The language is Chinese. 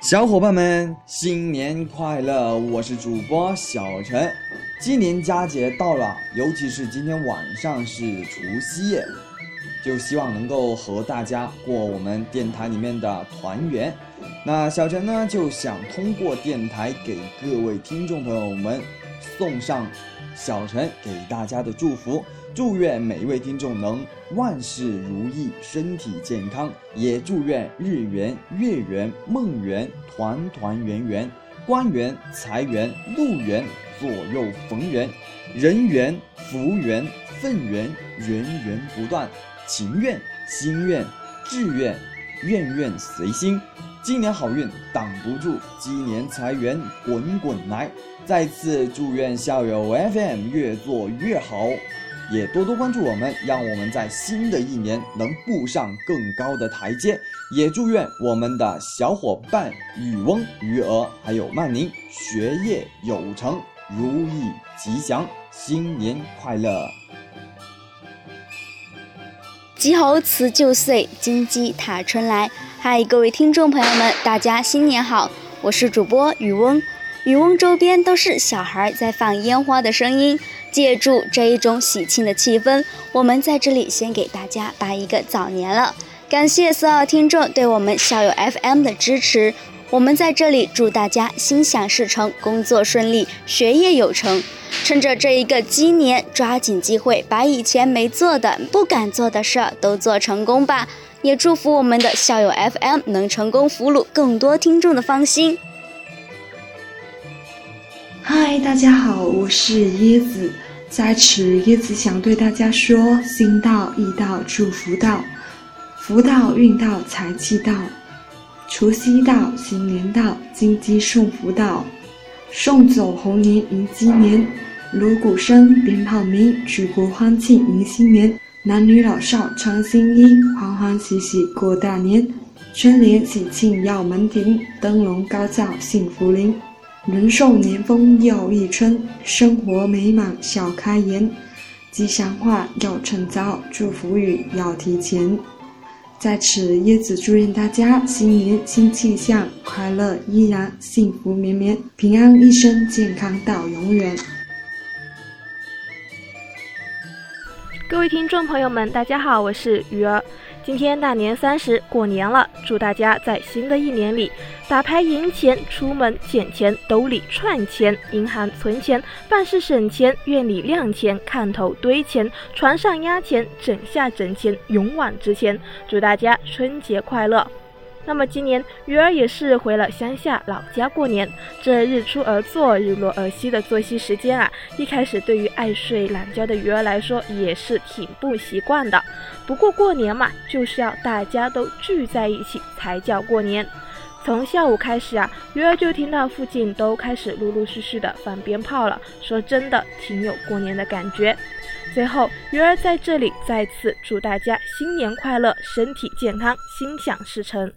小伙伴们新年快乐我是主播小陈今年佳节到了尤其是今天晚上是除夕夜就希望能够和大家过我们电台里面的团圆。那小陈呢就想通过电台给各位听众朋友们送上小陈给大家的祝福。祝愿每一位听众能万事如意，身体健康；也祝愿日圆、月圆、梦圆、团团圆圆、官圆、财圆、路圆、左右逢源、人圆、福圆、份圆、源源不断，情愿、心愿、志愿、愿愿随心。今年好运挡不住，鸡年财源滚滚来。再次祝愿校友 FM 越做越好。也多多关注我们，让我们在新的一年能步上更高的台阶。也祝愿我们的小伙伴雨翁、鱼儿还有曼宁学业有成，如意吉祥，新年快乐！吉猴辞旧岁，金鸡踏春来。嗨，各位听众朋友们，大家新年好！我是主播雨翁。雨翁周边都是小孩在放烟花的声音。借助这一种喜庆的气氛，我们在这里先给大家拜一个早年了。感谢所有听众对我们校友 FM 的支持，我们在这里祝大家心想事成，工作顺利，学业有成。趁着这一个鸡年，抓紧机会，把以前没做的、不敢做的事儿都做成功吧。也祝福我们的校友 FM 能成功俘虏更多听众的芳心。嗨，大家好，我是椰子。在此，椰子想对大家说：心到、意到、祝福到，福到、运到、财气到，除夕到，新年到，金鸡送福到，送走猴年迎鸡年，锣鼓声，鞭炮鸣，举国欢庆迎新年，男女老少穿新衣，欢欢喜喜过大年，春联喜庆耀门庭，灯笼高照幸福临。人寿年丰又一春，生活美满笑开颜，吉祥话要趁早，祝福语要提前。在此，椰子祝愿大家新年新气象，快乐依然，幸福绵绵，平安一生，健康到永远。各位听众朋友们，大家好，我是鱼儿。今天大年三十，过年了，祝大家在新的一年里打牌赢钱，出门捡钱，兜里串钱，银行存钱，办事省钱，院里亮钱，看头堆钱，床上压钱，枕下枕钱，勇往直前。祝大家春节快乐！那么今年鱼儿也是回了乡下老家过年，这日出而作，日落而息的作息时间啊，一开始对于爱睡懒觉的鱼儿来说也是挺不习惯的。不过过年嘛，就是要大家都聚在一起才叫过年。从下午开始啊，鱼儿就听到附近都开始陆陆续续的放鞭炮了，说真的挺有过年的感觉。最后，鱼儿在这里再次祝大家新年快乐，身体健康，心想事成。